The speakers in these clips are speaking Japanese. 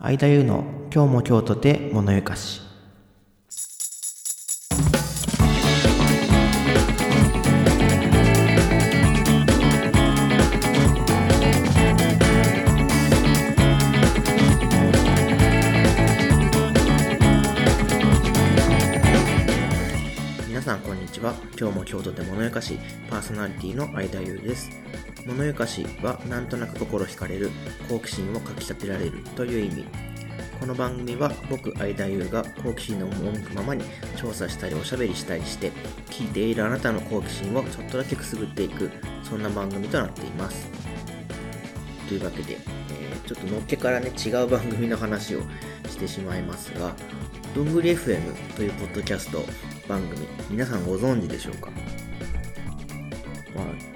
相田優の今日も京都で物ゆかし。皆さんこんにちは。今日も京都で物ゆかしパーソナリティの相田優です。物ゆかしはなんとなく心惹かれる好奇心をかきたてられるという意味。この番組は僕相田優が好奇心の赴くままに調査したりおしゃべりしたりして聞いているあなたの好奇心をちょっとだけくすぐっていくそんな番組となっています。というわけで、えーちょっとのっけからね違う番組の話をしてしまいますがどんぐり FM というポッドキャスト番組皆さんご存知でしょうか、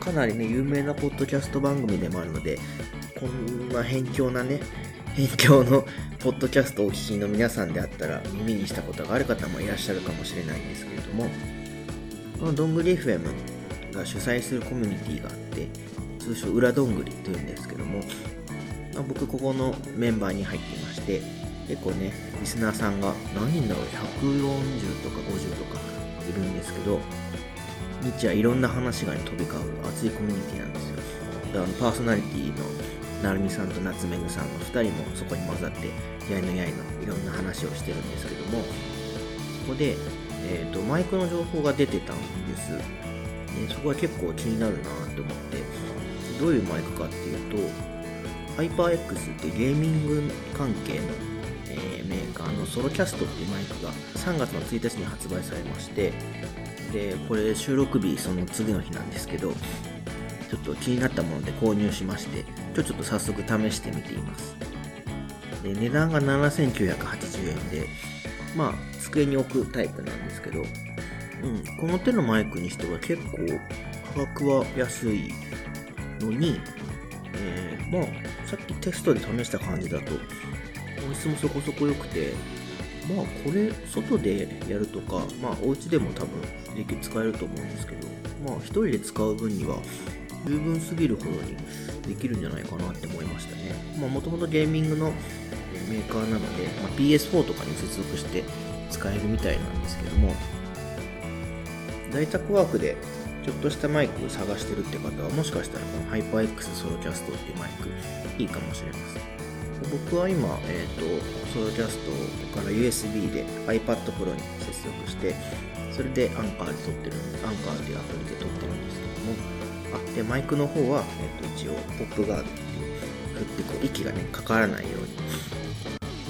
かなりね、有名なポッドキャスト番組でもあるので、こんな辺境なね、辺境のポッドキャストをお聞きの皆さんであったら、耳にしたことがある方もいらっしゃるかもしれないんですけれども、このどんぐり FM が主催するコミュニティがあって、通称裏どんぐりというんですけども、まあ僕ここのメンバーに入っていまして、結構ね、リスナーさんが何人だろう、140とか50とかいるんですけど、日夜いろんな話が、飛び交う熱いコミュニティなんですよ。であのパーソナリティのなるみさんと夏目ぐさんの2人もそこに混ざって、やいのやいのいろんな話をしてるんですけども、そこで、えーと、マイクの情報が出てたんです。ね、そこは結構気になるなと思って、どういうマイクかっていうと、HyperX ってゲーミング関係の、えーメーカーのソロキャストっていうマイクが3月の1日に発売されまして、でこれ収録日その次の日なんですけどちょっと気になったもので購入しまして今日ちょっと早速試してみています。で値段が7980円でまあ机に置くタイプなんですけど、うん、この手のマイクにしては結構価格は安いのに、えーまあさっきテストで試した感じだと音質もそこそこ良くてまあこれ外でやるとかまあお家でも多分でき使えると思うんですけどまあ一人で使う分には十分すぎるほどにできるんじゃないかなって思いましたね。もともとゲーミングのメーカーなので、まあ、PS4 とかに接続して使えるみたいなんですけども在宅ワークでちょっとしたマイクを探してるって方はもしかしたらこの HyperX SoloCast っていうマイクいいかもしれません。僕は今、えー、と SoloCast から USB で iPad Pro に接続してそれでアンカーで録ってるんでアンカーっていうアプリで録ってるんですけどもあでマイクの方は、えー、と一応ポップガードっていう振ってこう息がねかからないように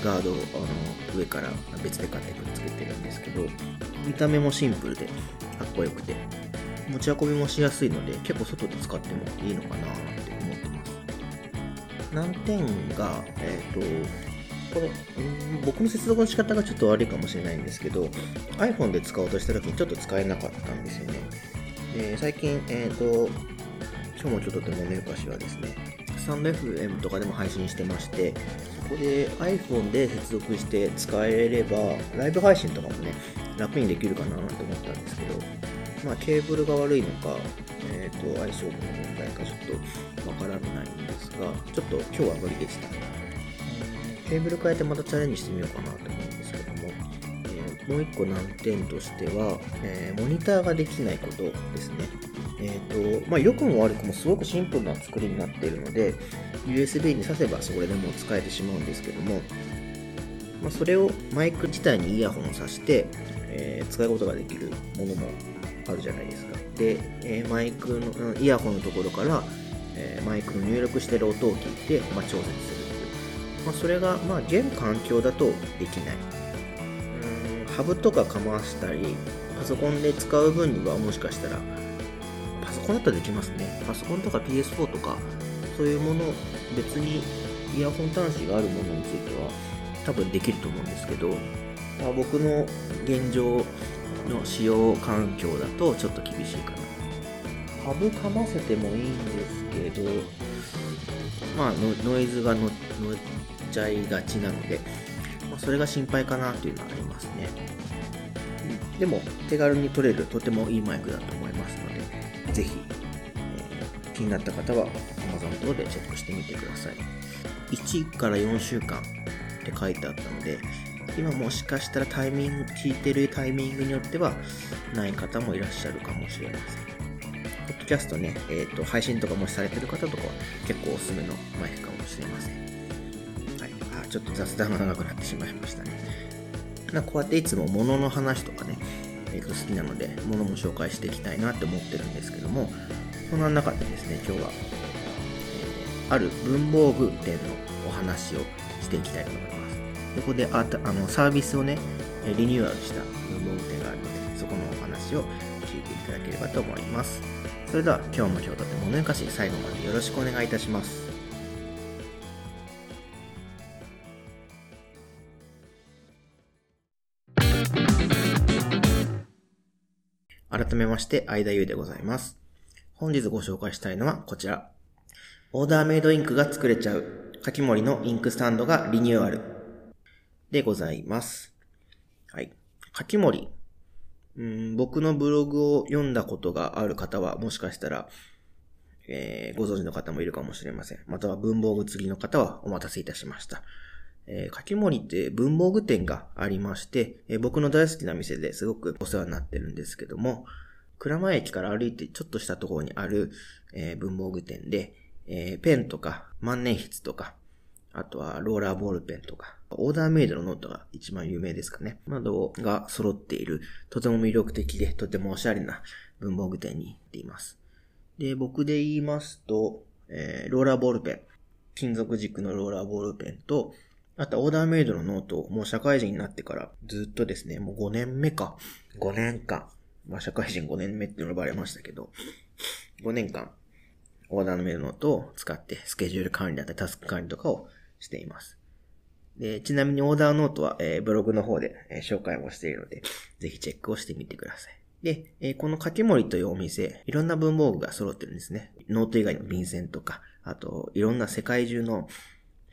ガードをあの上から別で買ってくっつけてるんですけど見た目もシンプルでかっこよくて持ち運びもしやすいので結構外で使ってもいいのかなって難点が、えっ、と、これ、僕の接続の仕方がちょっと悪いかもしれないんですけど、iPhone で使おうとした時にちょっと使えなかったんですよね。で最近、えっ、と、今日もちょっとでもね、昔はですね、スタンド FM とかでも配信してまして、そこで iPhone で接続して使えれば、ライブ配信とかもね、楽にできるかなと思ったんですけど、まあ、ケーブルが悪いのか、えー、と相性の問題かちょっとわからないんですが、ちょっと今日は無理でした。ケーブル変えてまたチャレンジしてみようかなと思うんですけども、えーもう一個難点としては、えーモニターができないことですね。えーとまあ、良くも悪くもすごくシンプルな作りになっているので、USB に挿せばそれでもう使えてしまうんですけども、まあ、それをマイク自体にイヤホンを挿して、えー使うことができるものもあるじゃないですか。で、えマイクの、イヤホンのところから、えマイクの入力してる音を聞いて、まあ、調節するっていう。まあ、それが、まあ、現環境だとできない。うーんハブとかかましたり、パソコンで使う分にはもしかしたら、パソコンだったらできますね。パソコンとか PS4 とか、そういうもの、別にイヤホン端子があるものについては、多分できると思うんですけど、まあ、僕の現状の使用環境だとちょっと厳しいかな。ハブかませてもいいんですけど、まあノノイズが乗っちゃいがちなので、まあ、それが心配かなというのはありますね。うんでも手軽に取れるとてもいいマイクだと思いますので、ぜひ、えー気になった方は Amazon 等でチェックしてみてください。1から4週間って書いてあったので、今もしかしたらタイミング、聞いてるタイミングによってはない方もいらっしゃるかもしれません。ポッドキャストね、えっ、ー、と、配信とかもしされてる方とかは結構おすすめのマイクかもしれません。はい。あ、ちょっと雑談が長くなってしまいましたね。なこうやっていつも物の話とかね、えー、と好きなので、物も紹介していきたいなって思ってるんですけども、そんな中でですね、今日は、えー、ある文房具店のお話をしていきたいと思います。ここでああのサービスをね、リニューアルした文房具店があるので、そこのお話を聞いていただければと思います。それでは今日も今日とて物よかし最後までよろしくお願いいたします。改めまして、相田優でございます。本日ご紹介したいのはこちら。オーダーメイドインクが作れちゃう、かき盛りのインクスタンドがリニューアルでございます。はい。かき盛り。うん僕のブログを読んだことがある方は、もしかしたら、えー、ご存知の方もいるかもしれません。または文房具釣りの方はお待たせいたしました。えー、かき盛りって文房具店がありまして、えー、僕の大好きな店ですごくお世話になってるんですけども、蔵前駅から歩いてちょっとしたところにある、えー、文房具店で、え、ペンとか万年筆とか、あとはローラーボールペンとか、オーダーメイドのノートが一番有名ですかね。などが揃っている、とても魅力的で、とてもおしゃれな文房具店に行っています。で、僕で言いますと、えー、ローラーボールペン。金属軸のローラーボールペンと、あとオーダーメイドのノートをもう社会人になってからずっとですね、もう5年目か。5年間。まあ社会人5年目って呼ばれましたけど、5年間、オーダーメイドのノートを使ってスケジュール管理だったりタスク管理とかをしています。で、ちなみにオーダーノートは、えー、ブログの方で、えー、紹介もしているので、ぜひチェックをしてみてください。で、えー、このカキモリというお店、いろんな文房具が揃ってるんですね。ノート以外の便箋とか、あと、いろんな世界中の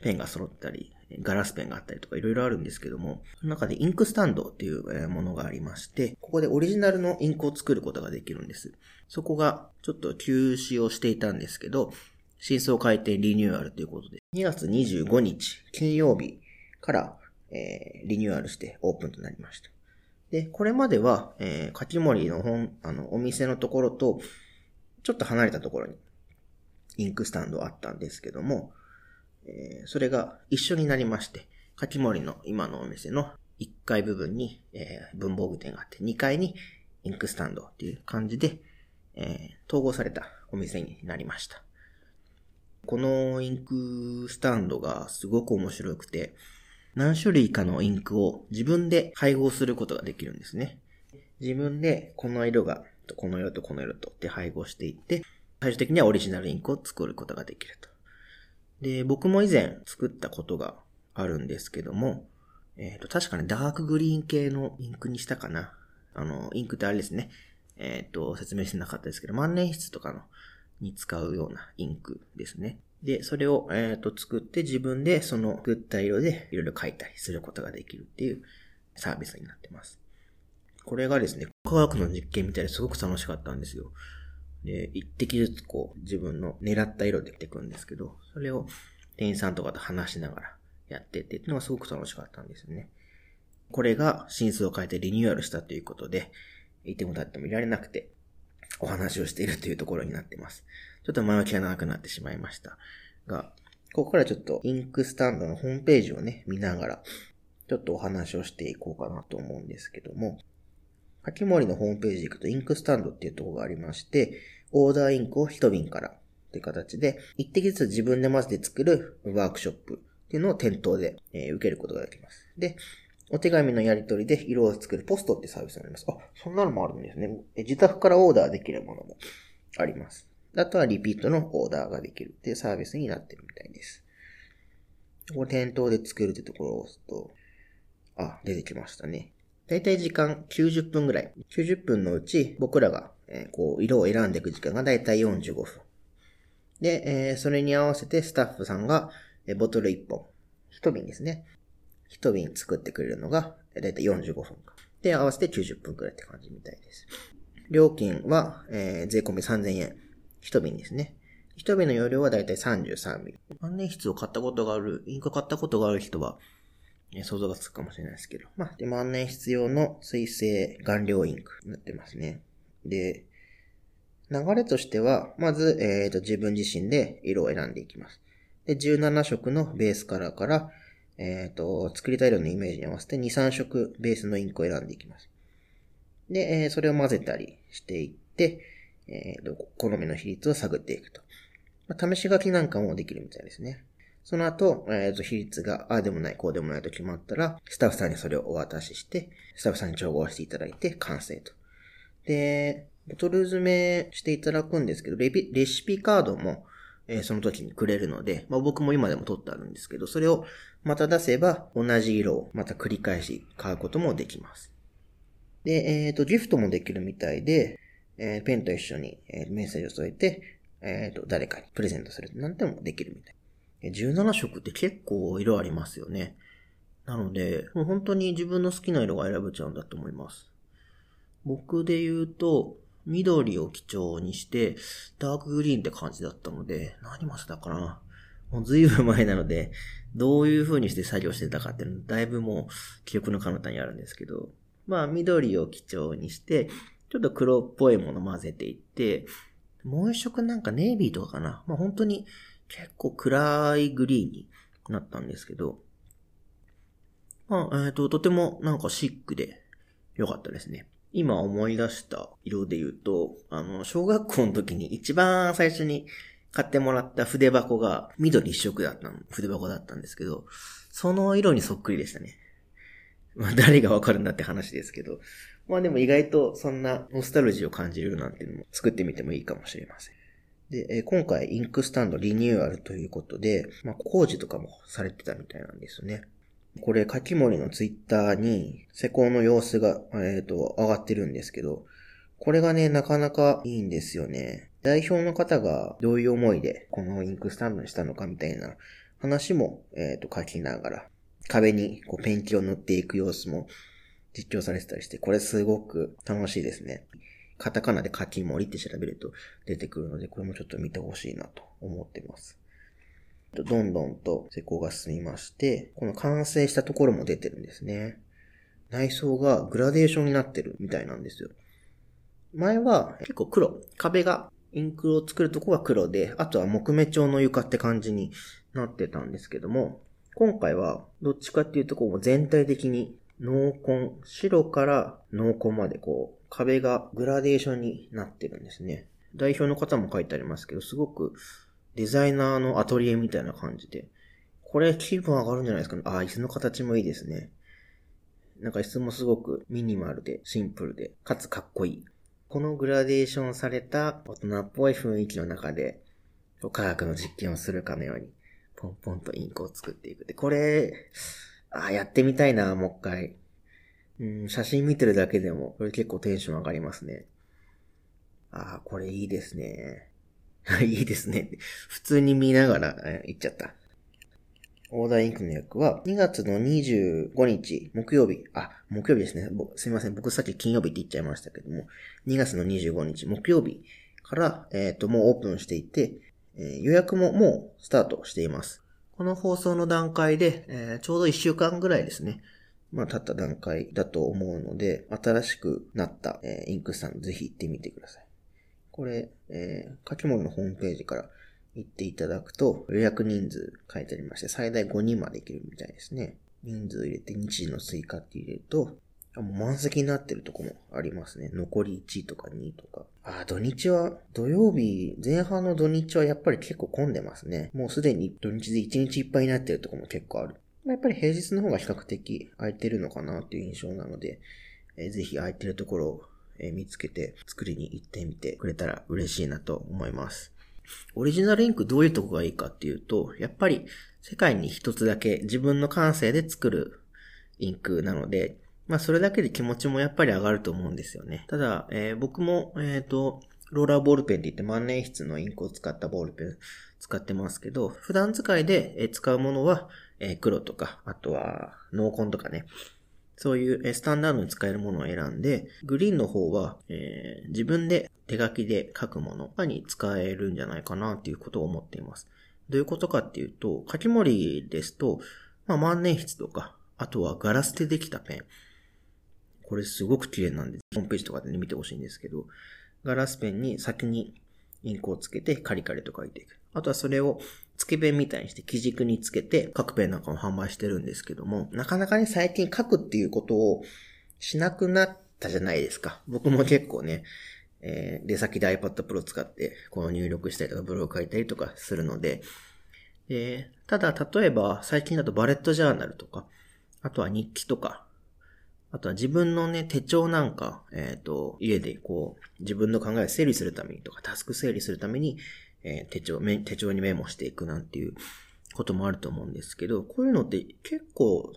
ペンが揃ったり、ガラスペンがあったりとかいろいろあるんですけども、その中でインクスタンドっていうものがありまして、ここでオリジナルのインクを作ることができるんです。そこがちょっと休止をしていたんですけど、真相改定リニューアルということで、2月25日金曜日から、えー、リニューアルしてオープンとなりました。で、これまでは、えー、かき盛りの本、あの、お店のところと、ちょっと離れたところに、インクスタンドあったんですけども、えー、それが一緒になりまして、かき盛りの今のお店の1階部分に、えー、文房具店があって、2階にインクスタンドっていう感じで、えー、統合されたお店になりました。このインクスタンドがすごく面白くて、何種類かのインクを自分で配合することができるんですね。自分でこの色が、この色とこの色とって配合していって、最終的にはオリジナルインクを作ることができると。で、僕も以前作ったことがあるんですけども、えっ、ー、と、確かにダークグリーン系のインクにしたかな。あの、インクってあれですね。えっ、ー、と、説明してなかったですけど、万年筆とかの、に使うようなインクですね。で、それを、えっ、ー、と、作って自分でその作った色でいろいろ書いたりすることができるっていうサービスになってます。これがですね、科学の実験みたいですごく楽しかったんですよ。で、一滴ずつこう自分の狙った色で着ていくんですけど、それを店員さんとかと話しながらやってってっていうのがすごく楽しかったんですよね。これが真数を変えてリニューアルしたということで、いても立ってもいられなくて、お話をしているというところになってます。ちょっと前置きが長くなってしまいました。が、ここからちょっとインクスタンドのホームページをね、見ながら、ちょっとお話をしていこうかなと思うんですけども、かき盛りのホームページ行くとインクスタンドっていうところがありまして、オーダーインクを一瓶からっていう形で、一滴ずつ自分で混ぜて作るワークショップっていうのを店頭で、え、受けることができます。で、お手紙のやり取りで色を作るポストってサービスになります。あ、そんなのもあるんですね。自宅からオーダーできるものもあります。あとはリピートのオーダーができるっていうサービスになってるみたいです。ここ店頭で作るってところを押すと、あ、出てきましたね。だいたい時間90分ぐらい。90分のうち僕らが、えー、こう、色を選んでいく時間がだいたい45分。で、えー、それに合わせてスタッフさんが、えー、ボトル1本。1瓶ですね。1瓶作ってくれるのが、だいたい45分か。で、合わせて90分くらいって感じみたいです。料金は、えー、税込み3000円。1瓶ですね。1瓶の容量はだいたい33ミリ。万年筆を買ったことがある、インクを買ったことがある人は、想像がつくかもしれないですけど。まあ、で、万年筆用の水性顔料インクになってますね。で、流れとしては、まず、えっ、ー、と、自分自身で色を選んでいきます。で、17色のベースカラーから、えっ、ー、と、作りたい色のイメージに合わせて2、3色ベースのインクを選んでいきます。で、えー、それを混ぜたりしていって、えっ、ー、と、好みの比率を探っていくと。まあ、試し書きなんかもできるみたいですね。その後、えっ、ー、と、比率が、ああでもない、こうでもないと決まったら、スタッフさんにそれをお渡しして、スタッフさんに調合していただいて、完成と。で、ボトル詰めしていただくんですけど、レレシピカードも、えー、その時にくれるので、まあ、僕も今でも取ってあるんですけど、それをまた出せば、同じ色をまた繰り返し買うこともできます。で、えっ、ー、と、ギフトもできるみたいで、えー、ペンと一緒に、えメッセージを添えて、えっ、と、誰かにプレゼントするなんてもできるみたい。17色って結構色ありますよね。なので、もう本当に自分の好きな色が選べちゃうんだと思います。僕で言うと、緑を基調にして、ダークグリーンって感じだったので、何マスだかなもう随分前なので、どういう風にして作業してたかっていうのだいぶもう記憶の彼方にあるんですけど、まあ緑を基調にして、ちょっと黒っぽいもの混ぜていって、もう一色なんかネイビーとかかな。まあ本当に結構暗いグリーンになったんですけど、まあ、えっ、ー、と、とてもなんかシックで良かったですね。今思い出した色で言うと、あの、小学校の時に一番最初に買ってもらった筆箱が緑一色だった筆箱だったんですけど、その色にそっくりでしたね。まあ誰がわかるんだって話ですけど。まあでも意外とそんなノスタルジーを感じるなんていうのも作ってみてもいいかもしれません。で、え今回インクスタンドリニューアルということで、まあ工事とかもされてたみたいなんですよね。これ、かきもりのツイッターに施工の様子が、えっ、ー、と、上がってるんですけど、これがね、なかなかいいんですよね。代表の方がどういう思いでこのインクスタンドにしたのかみたいな話も、えっ、ー、と、書きながら、壁にこうペンキを塗っていく様子も実況されてたりして、これすごく楽しいですね。カタカナでかきもりって調べると出てくるので、これもちょっと見てほしいなと思ってます。どんどんと施工が進みまして、この完成したところも出てるんですね。内装がグラデーションになってるみたいなんですよ。前は結構黒。壁がインクを作るとこは黒で、あとは木目調の床って感じになってたんですけども、今回はどっちかっていうとこう全体的に濃紺、白から濃紺までこう壁がグラデーションになってるんですね。代表の方も書いてありますけど、すごくデザイナーのアトリエみたいな感じで。これ気分上がるんじゃないですかね。ああ、椅子の形もいいですね。なんか椅子もすごくミニマルで、シンプルで、かつかっこいい。このグラデーションされた大人っぽい雰囲気の中で、科学の実験をするかのように、ポンポンとインクを作っていく。で、これ、あ、やってみたいな、もう一回。うん、写真見てるだけでも、これ結構テンション上がりますね。ああ、これいいですね。いいですね。普通に見ながら、言っちゃった。オーダーインクの役は、2月の25日、木曜日、あ、木曜日ですね。すいません。僕さっき金曜日って言っちゃいましたけども、2月の25日、木曜日から、えっ、ー、と、もうオープンしていて、えー、予約ももうスタートしています。この放送の段階で、えー、ちょうど1週間ぐらいですね。まあ、経った段階だと思うので、新しくなった、えインクスタンドぜひ行ってみてください。これ、えー、書き物のホームページから行っていただくと、予約人数書いてありまして、最大5人まで行けるみたいですね。人数入れて日時の追加って入れると、もう満席になってるとこもありますね。残り1とか2とか。あ、土日は、土曜日、前半の土日はやっぱり結構混んでますね。もうすでに土日で1日いっぱいになってるとこも結構ある。やっぱり平日の方が比較的空いてるのかなっていう印象なので、えー、ぜひ空いてるところをえ見つけて作りに行ってみてくれたら嬉しいなと思います。オリジナルインクどういうとこがいいかっていうと、やっぱり世界に一つだけ自分の感性で作るインクなので、まあそれだけで気持ちもやっぱり上がると思うんですよね。ただ、えー、僕も、えっ、ー、と、ローラーボールペンって言って万年筆のインクを使ったボールペン使ってますけど、普段使いで使うものはえ黒とか、あとは濃紺とかね、そういうスタンダードに使えるものを選んで、グリーンの方は、えー、自分で手書きで書くものに使えるんじゃないかなっていうことを思っています。どういうことかっていうと、書き盛りですと、まあ、万年筆とか、あとはガラスでできたペン。これすごく綺麗なんで、ホームページとかでね、見てほしいんですけど、ガラスペンに先にインクをつけてカリカリと書いていく。あとはそれをつけペンみたいにして基軸につけて各ペンなんかも販売してるんですけども、なかなかね、最近書くっていうことをしなくなったじゃないですか。僕も結構ね、えー、出先で iPad Pro 使って、この入力したりとかブログ書いたりとかするので、えー、ただ、例えば、最近だとバレットジャーナルとか、あとは日記とか、あとは自分のね、手帳なんか、えっ、ー、と、家でこう、自分の考えを整理するためにとか、タスク整理するために、えー、手帳、手帳にメモしていくなんていうこともあると思うんですけど、こういうのって結構、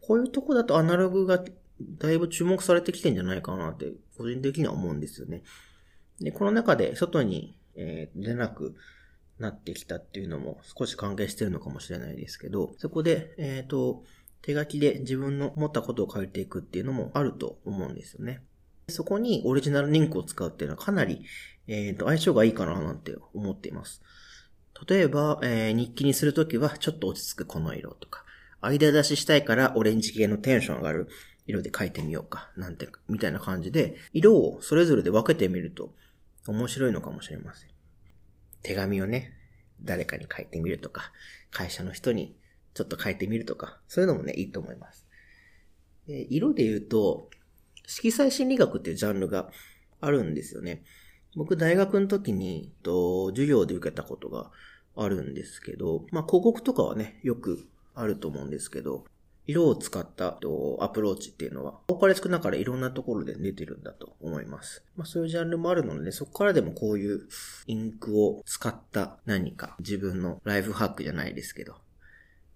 こういうとこだとアナログがだいぶ注目されてきてんじゃないかなって、個人的には思うんですよね。で、この中で外に、えー、出なくなってきたっていうのも少し関係してるのかもしれないですけど、そこで、えっ、ー、と、手書きで自分の思ったことを書いていくっていうのもあると思うんですよね。そこにオリジナルリンクを使うっていうのはかなり、えー、と相性がいいかななんて思っています。例えば、えー、日記にするときはちょっと落ち着くこの色とか、間出ししたいからオレンジ系のテンション上がる色で書いてみようか、なんて、みたいな感じで、色をそれぞれで分けてみると面白いのかもしれません。手紙をね、誰かに書いてみるとか、会社の人にちょっと変えてみるとか、そういうのもね、いいと思います。で色で言うと、色彩心理学っていうジャンルがあるんですよね。僕大学の時に、と、授業で受けたことがあるんですけど、まあ広告とかはね、よくあると思うんですけど、色を使ったとアプローチっていうのは、多かれ少なかれいろんなところで出てるんだと思います。まあそういうジャンルもあるので、そこからでもこういうインクを使った何か自分のライフハックじゃないですけど、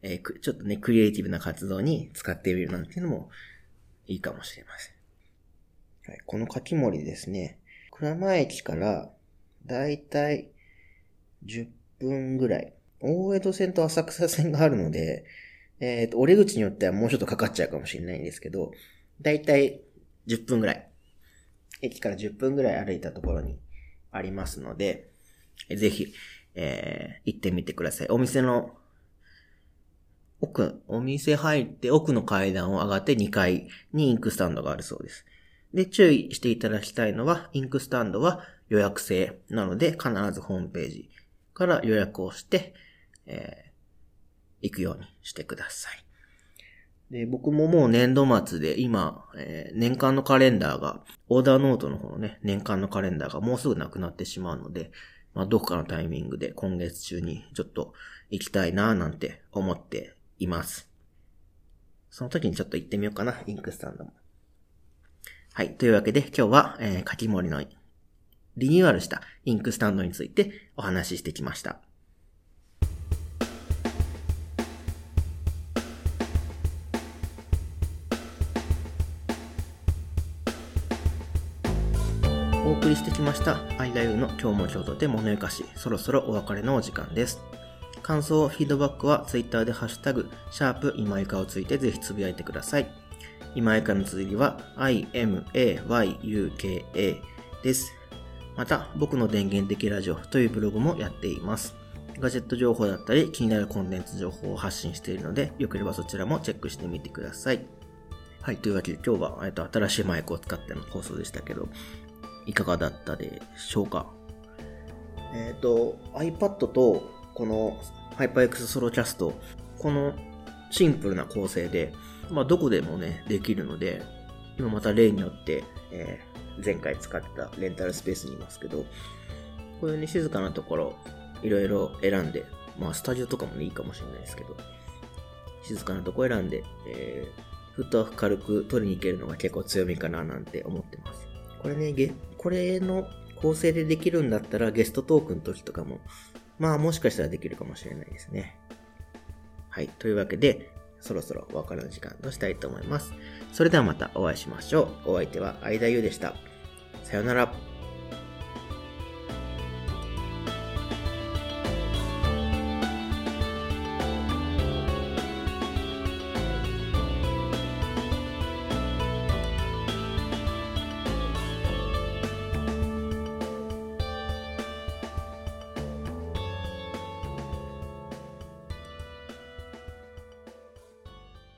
えー、ちょっとね、クリエイティブな活動に使ってみるなんていうのもいいかもしれません。はい、この書き盛りですね、倉前駅からだいたい10分ぐらい、大江戸線と浅草線があるので、えっ、ー、と、折れ口によってはもうちょっとかかっちゃうかもしれないんですけど、だいたい10分ぐらい、駅から10分ぐらい歩いたところにありますので、ぜひ、えー、行ってみてください。お店の奥、お店入って奥の階段を上がって2階にインクスタンドがあるそうです。で、注意していただきたいのは、インクスタンドは予約制なので、必ずホームページから予約をして、えー、行くようにしてください。で、僕ももう年度末で今、えー、年間のカレンダーが、オーダーノートの方のね、年間のカレンダーがもうすぐなくなってしまうので、まあ、どこかのタイミングで今月中にちょっと行きたいなぁなんて思っています。その時にちょっと行ってみようかな、インクスタンドも。はい。というわけで今日は、えー、書き盛りのリニューアルしたインクスタンドについてお話ししてきました。お送りしてきました、アイラユーの今日も京都で物ゆかし、そろそろお別れのお時間です。感想、フィードバックは Twitter でハッシュタグ、シャープ今井かをついてぜひつぶやいてください。今井かの綴りは imayuka です。また、僕の電源的ラジオというブログもやっています。ガジェット情報だったり気になるコンテンツ情報を発信しているので、よければそちらもチェックしてみてください。はい、というわけで今日は、えっと、新しいマイクを使っての放送でしたけど、いかがだったでしょうか？えっ、ー、と、iPad とこのハイパー X ソロキャスト、このシンプルな構成で、まあ、どこでもね、できるので、今また例によって、えー、前回使ったレンタルスペースにいますけど、こういうね、静かなところ、いろいろ選んで、まあ、スタジオとかもね、いいかもしれないですけど、静かなとこ選んで、えー、フットワーク軽く取りに行けるのが結構強みかななんて思ってます。これね、これの構成でできるんだったらゲストトークの時とかもまあもしかしたらできるかもしれないですね。はい。というわけで、そろそろお別れの時間としたいと思います。それではまたお会いしましょう。お相手は相田優でした。さよなら。